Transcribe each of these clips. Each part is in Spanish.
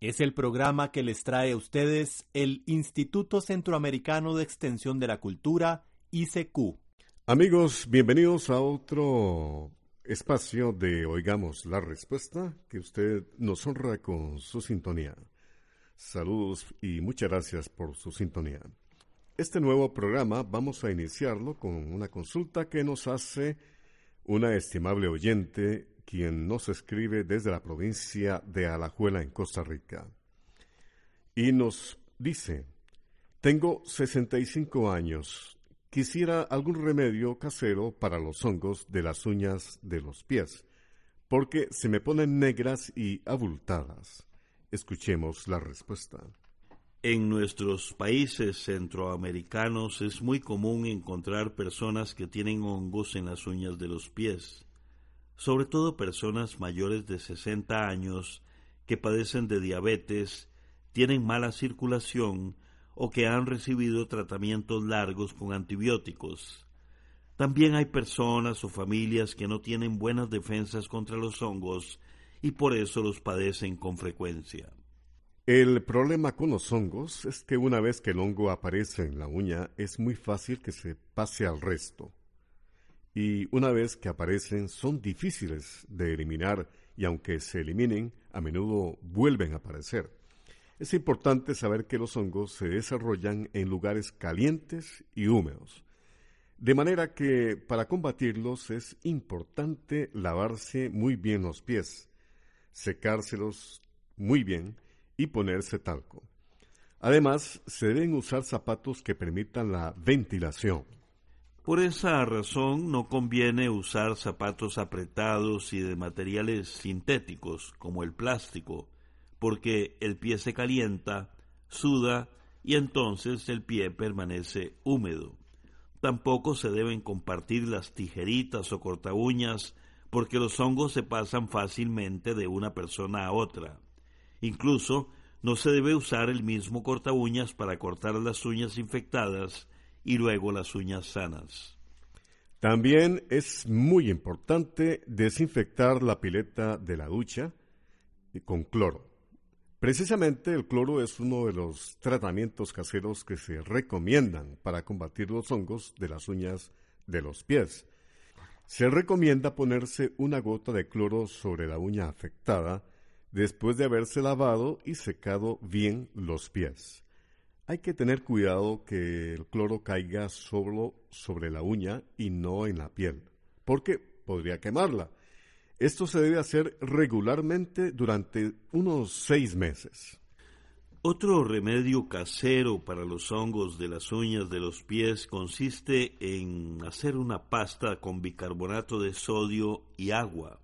Es el programa que les trae a ustedes el Instituto Centroamericano de Extensión de la Cultura, ICQ. Amigos, bienvenidos a otro espacio de Oigamos la Respuesta, que usted nos honra con su sintonía. Saludos y muchas gracias por su sintonía. Este nuevo programa vamos a iniciarlo con una consulta que nos hace una estimable oyente quien nos escribe desde la provincia de Alajuela, en Costa Rica. Y nos dice, tengo 65 años, quisiera algún remedio casero para los hongos de las uñas de los pies, porque se me ponen negras y abultadas. Escuchemos la respuesta. En nuestros países centroamericanos es muy común encontrar personas que tienen hongos en las uñas de los pies sobre todo personas mayores de 60 años que padecen de diabetes, tienen mala circulación o que han recibido tratamientos largos con antibióticos. También hay personas o familias que no tienen buenas defensas contra los hongos y por eso los padecen con frecuencia. El problema con los hongos es que una vez que el hongo aparece en la uña es muy fácil que se pase al resto y una vez que aparecen son difíciles de eliminar y aunque se eliminen, a menudo vuelven a aparecer. Es importante saber que los hongos se desarrollan en lugares calientes y húmedos, de manera que para combatirlos es importante lavarse muy bien los pies, secárselos muy bien y ponerse talco. Además, se deben usar zapatos que permitan la ventilación. Por esa razón no conviene usar zapatos apretados y de materiales sintéticos como el plástico, porque el pie se calienta, suda y entonces el pie permanece húmedo. Tampoco se deben compartir las tijeritas o corta uñas porque los hongos se pasan fácilmente de una persona a otra. Incluso no se debe usar el mismo corta uñas para cortar las uñas infectadas y luego las uñas sanas. También es muy importante desinfectar la pileta de la ducha con cloro. Precisamente el cloro es uno de los tratamientos caseros que se recomiendan para combatir los hongos de las uñas de los pies. Se recomienda ponerse una gota de cloro sobre la uña afectada después de haberse lavado y secado bien los pies. Hay que tener cuidado que el cloro caiga solo sobre la uña y no en la piel, porque podría quemarla. Esto se debe hacer regularmente durante unos seis meses. Otro remedio casero para los hongos de las uñas de los pies consiste en hacer una pasta con bicarbonato de sodio y agua.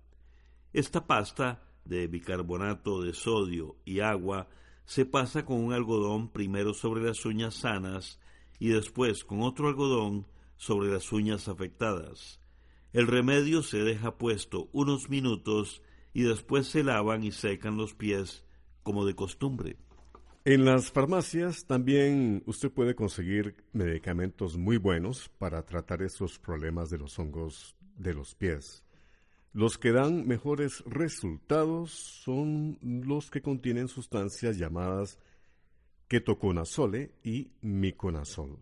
Esta pasta de bicarbonato de sodio y agua se pasa con un algodón primero sobre las uñas sanas y después con otro algodón sobre las uñas afectadas. El remedio se deja puesto unos minutos y después se lavan y secan los pies como de costumbre. En las farmacias también usted puede conseguir medicamentos muy buenos para tratar esos problemas de los hongos de los pies. Los que dan mejores resultados son los que contienen sustancias llamadas ketoconazole y miconazol.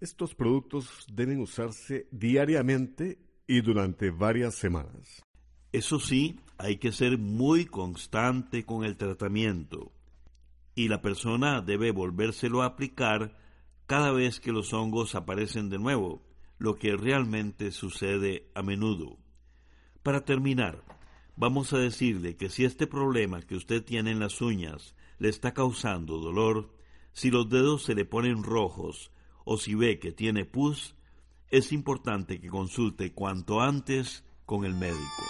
Estos productos deben usarse diariamente y durante varias semanas. Eso sí, hay que ser muy constante con el tratamiento y la persona debe volvérselo a aplicar cada vez que los hongos aparecen de nuevo, lo que realmente sucede a menudo. Para terminar, vamos a decirle que si este problema que usted tiene en las uñas le está causando dolor, si los dedos se le ponen rojos o si ve que tiene pus, es importante que consulte cuanto antes con el médico.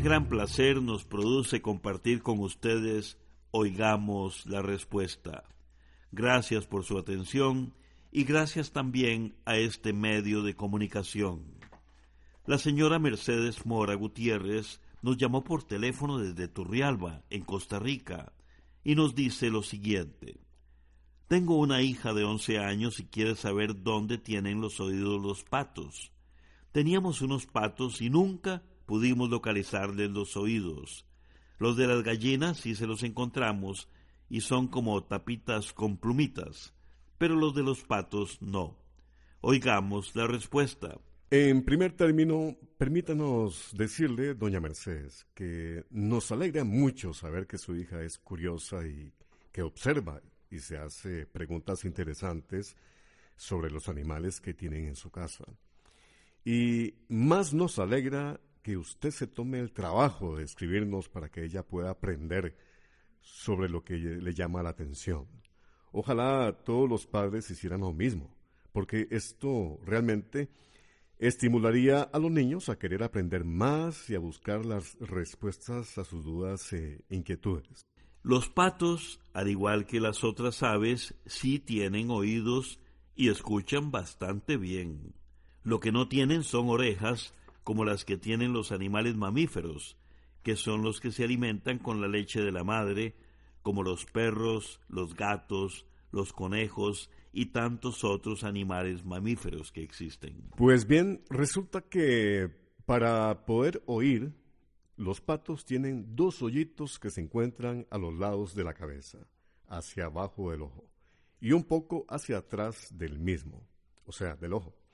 Gran placer nos produce compartir con ustedes Oigamos la Respuesta. Gracias por su atención y gracias también a este medio de comunicación. La señora Mercedes Mora Gutiérrez nos llamó por teléfono desde Turrialba, en Costa Rica, y nos dice lo siguiente. Tengo una hija de once años y quiere saber dónde tienen los oídos los patos. Teníamos unos patos y nunca pudimos localizarles los oídos. Los de las gallinas sí se los encontramos y son como tapitas con plumitas, pero los de los patos no. Oigamos la respuesta. En primer término, permítanos decirle, doña Mercedes, que nos alegra mucho saber que su hija es curiosa y que observa y se hace preguntas interesantes sobre los animales que tienen en su casa. Y más nos alegra que usted se tome el trabajo de escribirnos para que ella pueda aprender sobre lo que le llama la atención. Ojalá todos los padres hicieran lo mismo, porque esto realmente estimularía a los niños a querer aprender más y a buscar las respuestas a sus dudas e inquietudes. Los patos, al igual que las otras aves, sí tienen oídos y escuchan bastante bien. Lo que no tienen son orejas como las que tienen los animales mamíferos, que son los que se alimentan con la leche de la madre, como los perros, los gatos, los conejos y tantos otros animales mamíferos que existen. Pues bien, resulta que para poder oír, los patos tienen dos hoyitos que se encuentran a los lados de la cabeza, hacia abajo del ojo, y un poco hacia atrás del mismo, o sea, del ojo.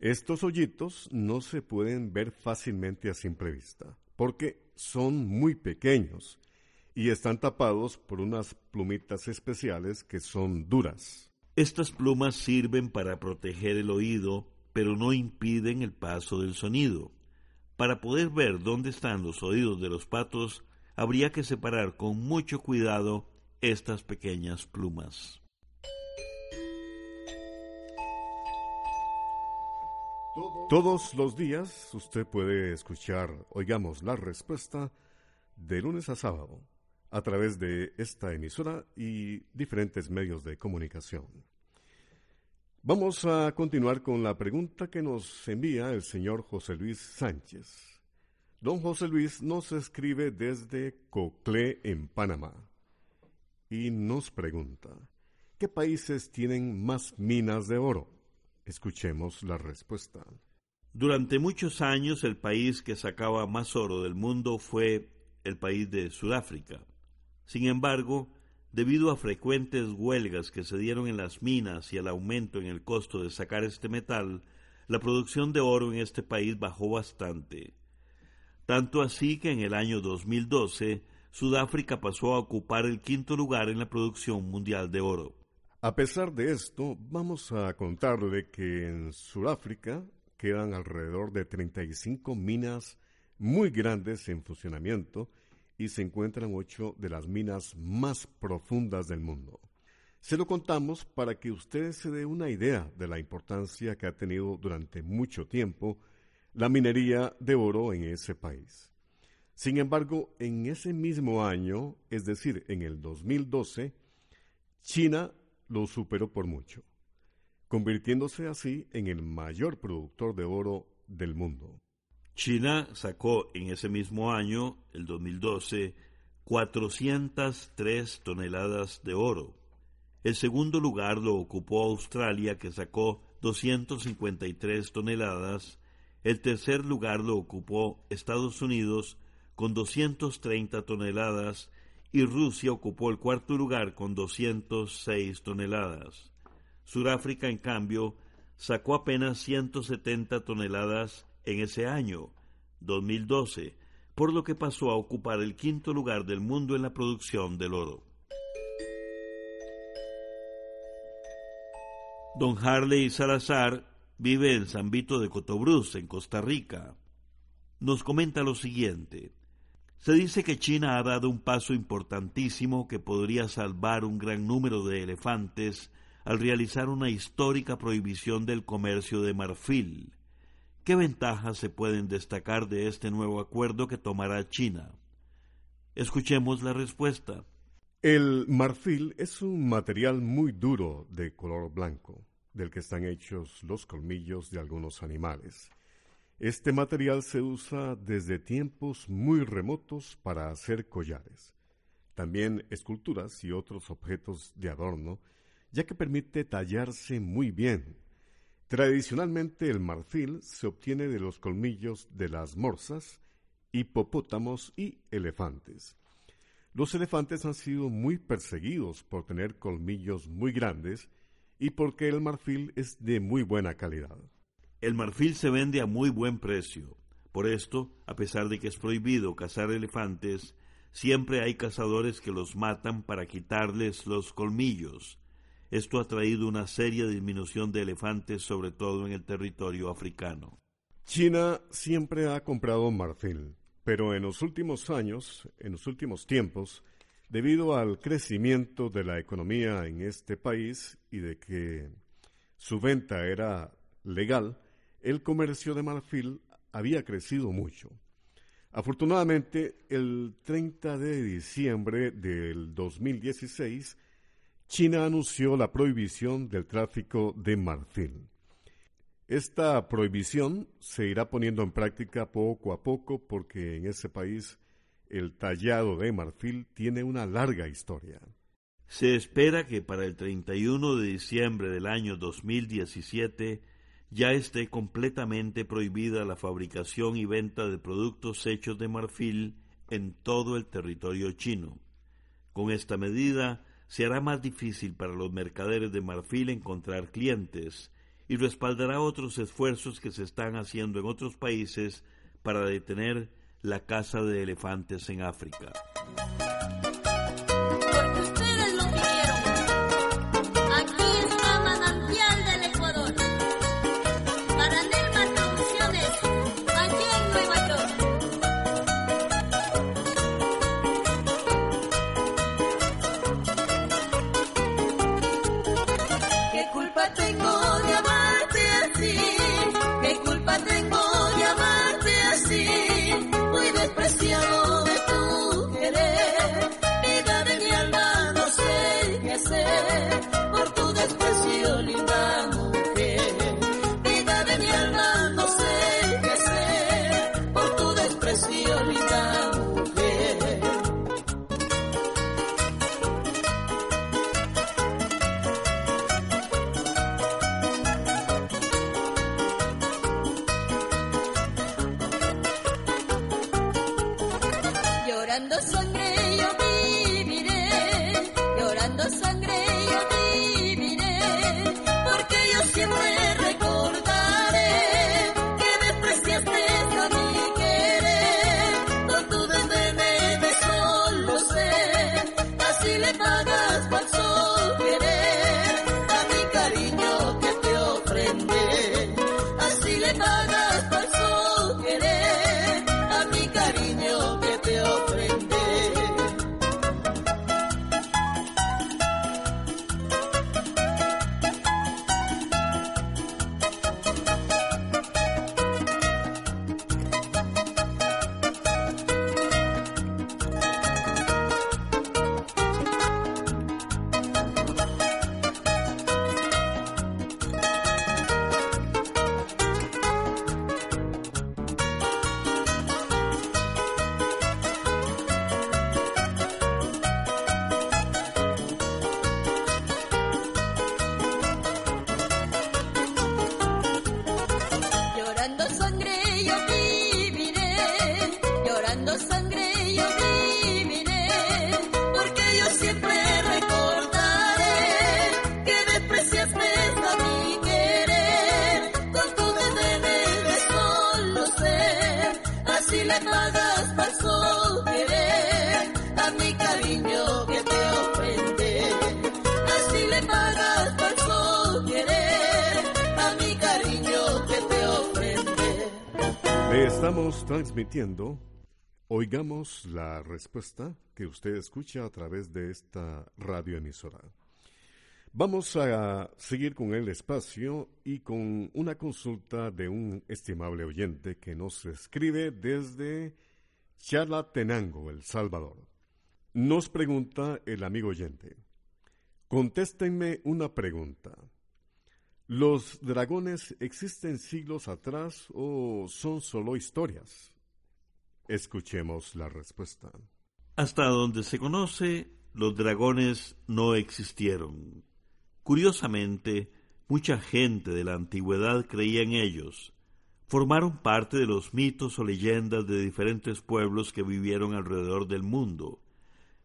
Estos hoyitos no se pueden ver fácilmente a simple vista, porque son muy pequeños y están tapados por unas plumitas especiales que son duras. Estas plumas sirven para proteger el oído, pero no impiden el paso del sonido. Para poder ver dónde están los oídos de los patos, habría que separar con mucho cuidado estas pequeñas plumas. Todos los días usted puede escuchar, oigamos la respuesta, de lunes a sábado, a través de esta emisora y diferentes medios de comunicación. Vamos a continuar con la pregunta que nos envía el señor José Luis Sánchez. Don José Luis nos escribe desde Coclé, en Panamá, y nos pregunta, ¿qué países tienen más minas de oro? Escuchemos la respuesta. Durante muchos años el país que sacaba más oro del mundo fue el país de Sudáfrica. Sin embargo, debido a frecuentes huelgas que se dieron en las minas y al aumento en el costo de sacar este metal, la producción de oro en este país bajó bastante. Tanto así que en el año 2012 Sudáfrica pasó a ocupar el quinto lugar en la producción mundial de oro. A pesar de esto, vamos a contarle que en Sudáfrica quedan alrededor de 35 minas muy grandes en funcionamiento y se encuentran ocho de las minas más profundas del mundo. Se lo contamos para que usted se dé una idea de la importancia que ha tenido durante mucho tiempo la minería de oro en ese país. Sin embargo, en ese mismo año, es decir, en el 2012, China lo superó por mucho, convirtiéndose así en el mayor productor de oro del mundo. China sacó en ese mismo año, el 2012, 403 toneladas de oro. El segundo lugar lo ocupó Australia, que sacó 253 toneladas. El tercer lugar lo ocupó Estados Unidos, con 230 toneladas, y Rusia ocupó el cuarto lugar con 206 toneladas. Sudáfrica, en cambio, sacó apenas 170 toneladas en ese año, 2012, por lo que pasó a ocupar el quinto lugar del mundo en la producción del oro. Don Harley Salazar vive en San Vito de Cotobruz, en Costa Rica. Nos comenta lo siguiente. Se dice que China ha dado un paso importantísimo que podría salvar un gran número de elefantes al realizar una histórica prohibición del comercio de marfil. ¿Qué ventajas se pueden destacar de este nuevo acuerdo que tomará China? Escuchemos la respuesta. El marfil es un material muy duro de color blanco, del que están hechos los colmillos de algunos animales. Este material se usa desde tiempos muy remotos para hacer collares, también esculturas y otros objetos de adorno, ya que permite tallarse muy bien. Tradicionalmente el marfil se obtiene de los colmillos de las morsas, hipopótamos y elefantes. Los elefantes han sido muy perseguidos por tener colmillos muy grandes y porque el marfil es de muy buena calidad. El marfil se vende a muy buen precio. Por esto, a pesar de que es prohibido cazar elefantes, siempre hay cazadores que los matan para quitarles los colmillos. Esto ha traído una seria disminución de elefantes, sobre todo en el territorio africano. China siempre ha comprado marfil, pero en los últimos años, en los últimos tiempos, debido al crecimiento de la economía en este país y de que su venta era legal, el comercio de marfil había crecido mucho. Afortunadamente, el 30 de diciembre del 2016, China anunció la prohibición del tráfico de marfil. Esta prohibición se irá poniendo en práctica poco a poco porque en ese país el tallado de marfil tiene una larga historia. Se espera que para el 31 de diciembre del año 2017 ya esté completamente prohibida la fabricación y venta de productos hechos de marfil en todo el territorio chino. Con esta medida se hará más difícil para los mercaderes de marfil encontrar clientes y respaldará otros esfuerzos que se están haciendo en otros países para detener la caza de elefantes en África. the sun. Estamos transmitiendo, oigamos la respuesta que usted escucha a través de esta radioemisora. Vamos a seguir con el espacio y con una consulta de un estimable oyente que nos escribe desde Chalatenango, El Salvador. Nos pregunta el amigo oyente. Contéstenme una pregunta. ¿Los dragones existen siglos atrás o son solo historias? Escuchemos la respuesta. Hasta donde se conoce, los dragones no existieron. Curiosamente, mucha gente de la antigüedad creía en ellos. Formaron parte de los mitos o leyendas de diferentes pueblos que vivieron alrededor del mundo.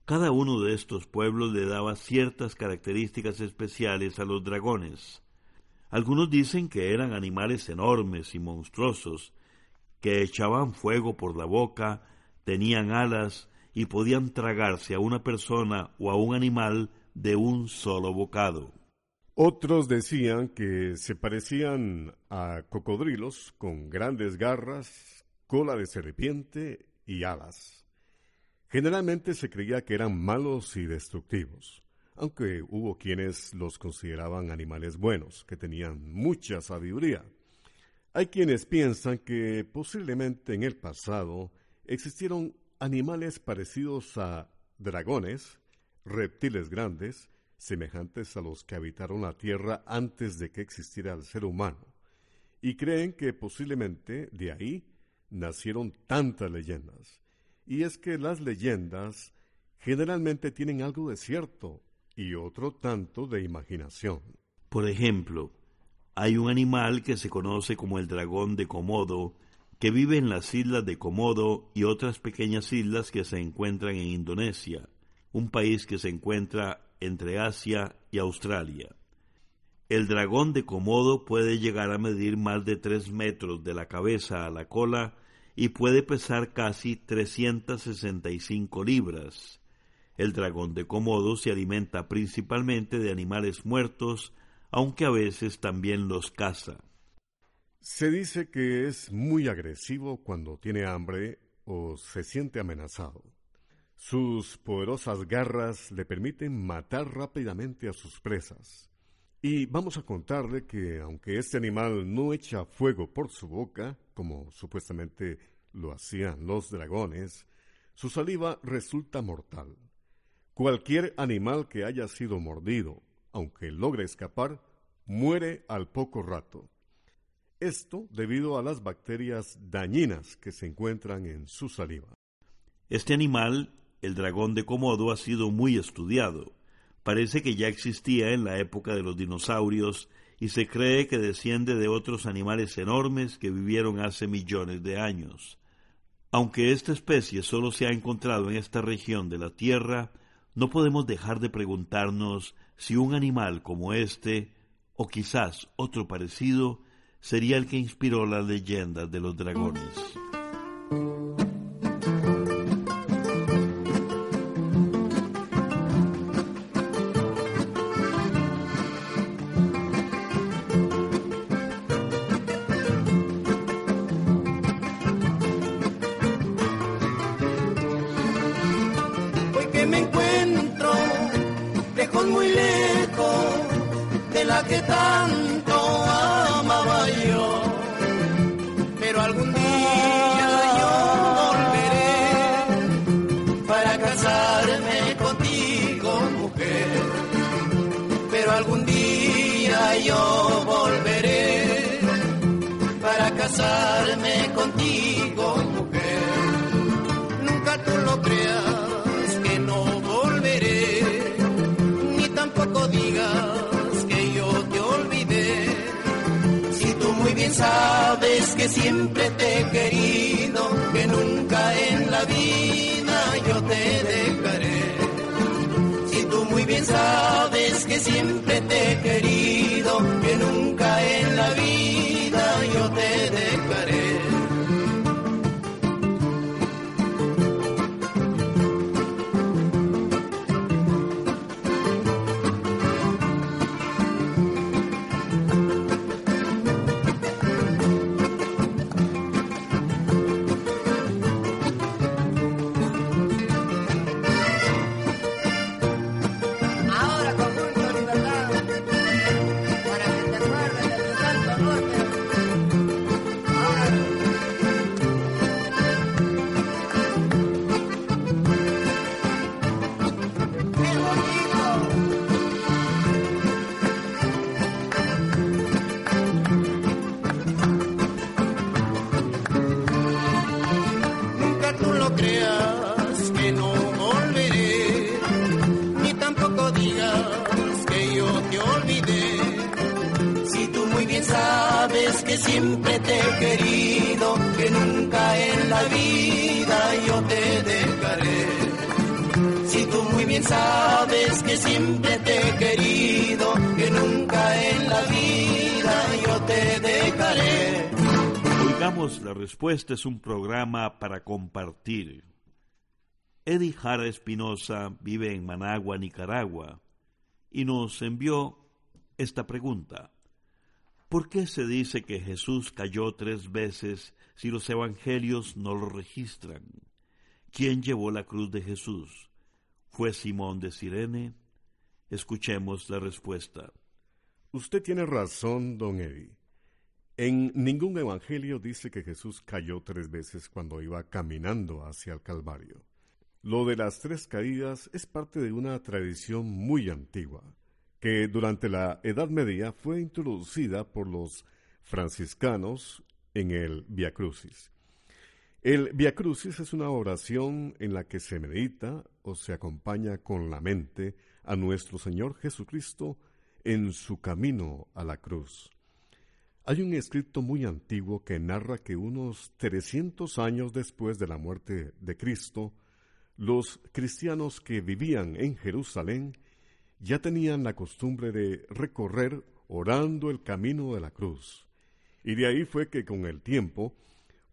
Cada uno de estos pueblos le daba ciertas características especiales a los dragones. Algunos dicen que eran animales enormes y monstruosos, que echaban fuego por la boca, tenían alas y podían tragarse a una persona o a un animal de un solo bocado. Otros decían que se parecían a cocodrilos con grandes garras, cola de serpiente y alas. Generalmente se creía que eran malos y destructivos, aunque hubo quienes los consideraban animales buenos, que tenían mucha sabiduría. Hay quienes piensan que posiblemente en el pasado existieron animales parecidos a dragones, reptiles grandes, semejantes a los que habitaron la Tierra antes de que existiera el ser humano, y creen que posiblemente de ahí nacieron tantas leyendas. Y es que las leyendas generalmente tienen algo de cierto y otro tanto de imaginación. Por ejemplo, hay un animal que se conoce como el dragón de Komodo, que vive en las islas de Komodo y otras pequeñas islas que se encuentran en Indonesia, un país que se encuentra entre Asia y Australia. El dragón de Komodo puede llegar a medir más de tres metros de la cabeza a la cola y puede pesar casi 365 libras. El dragón de Komodo se alimenta principalmente de animales muertos, aunque a veces también los caza. Se dice que es muy agresivo cuando tiene hambre o se siente amenazado. Sus poderosas garras le permiten matar rápidamente a sus presas. Y vamos a contarle que aunque este animal no echa fuego por su boca, como supuestamente lo hacían los dragones, su saliva resulta mortal. Cualquier animal que haya sido mordido, aunque logre escapar, muere al poco rato. Esto debido a las bacterias dañinas que se encuentran en su saliva. Este animal, el dragón de Komodo, ha sido muy estudiado. Parece que ya existía en la época de los dinosaurios y se cree que desciende de otros animales enormes que vivieron hace millones de años. Aunque esta especie solo se ha encontrado en esta región de la Tierra, no podemos dejar de preguntarnos si un animal como este, o quizás otro parecido, sería el que inspiró la leyenda de los dragones. Que siempre te he querido, que nunca en la vida yo te dejaré. Si tú muy bien sabes que siempre te he querido, que nunca respuesta es un programa para compartir. Eddie Jara Espinosa vive en Managua, Nicaragua, y nos envió esta pregunta. ¿Por qué se dice que Jesús cayó tres veces si los evangelios no lo registran? ¿Quién llevó la cruz de Jesús? ¿Fue Simón de Sirene? Escuchemos la respuesta. Usted tiene razón, don Eddie. En ningún evangelio dice que Jesús cayó tres veces cuando iba caminando hacia el Calvario. Lo de las tres caídas es parte de una tradición muy antigua que durante la Edad Media fue introducida por los franciscanos en el Via Crucis. El Via Crucis es una oración en la que se medita o se acompaña con la mente a nuestro Señor Jesucristo en su camino a la cruz. Hay un escrito muy antiguo que narra que unos 300 años después de la muerte de Cristo, los cristianos que vivían en Jerusalén ya tenían la costumbre de recorrer orando el camino de la cruz. Y de ahí fue que con el tiempo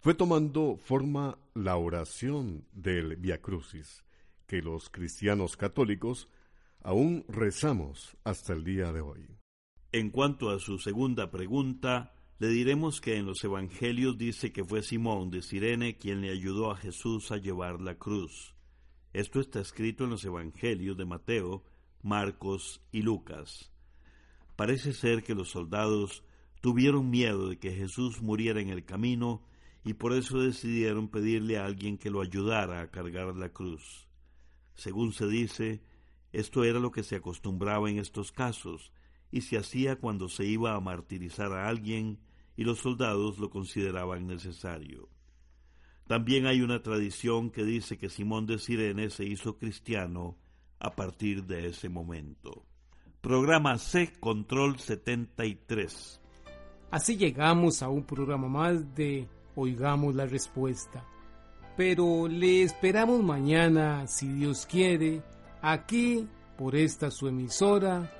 fue tomando forma la oración del Via Crucis, que los cristianos católicos aún rezamos hasta el día de hoy. En cuanto a su segunda pregunta, le diremos que en los Evangelios dice que fue Simón de Sirene quien le ayudó a Jesús a llevar la cruz. Esto está escrito en los Evangelios de Mateo, Marcos y Lucas. Parece ser que los soldados tuvieron miedo de que Jesús muriera en el camino y por eso decidieron pedirle a alguien que lo ayudara a cargar la cruz. Según se dice, esto era lo que se acostumbraba en estos casos, y se hacía cuando se iba a martirizar a alguien y los soldados lo consideraban necesario. También hay una tradición que dice que Simón de Sirene se hizo cristiano a partir de ese momento. Programa C Control 73. Así llegamos a un programa más de Oigamos la Respuesta. Pero le esperamos mañana, si Dios quiere, aquí por esta su emisora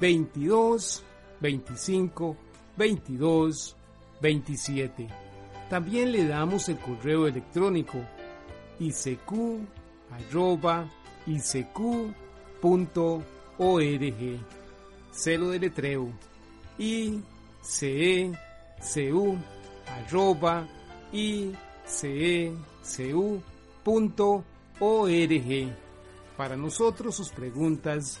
22 25 22 27. También le damos el correo electrónico icq.org. Celo de letreo icecu.org. Para nosotros sus preguntas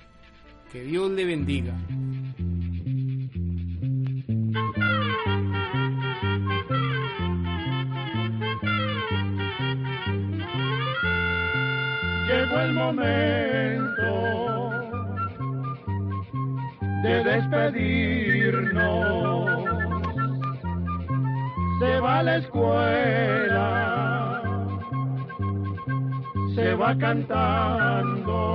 Que Dios le bendiga. Llegó el momento de despedirnos. Se va a la escuela, se va cantando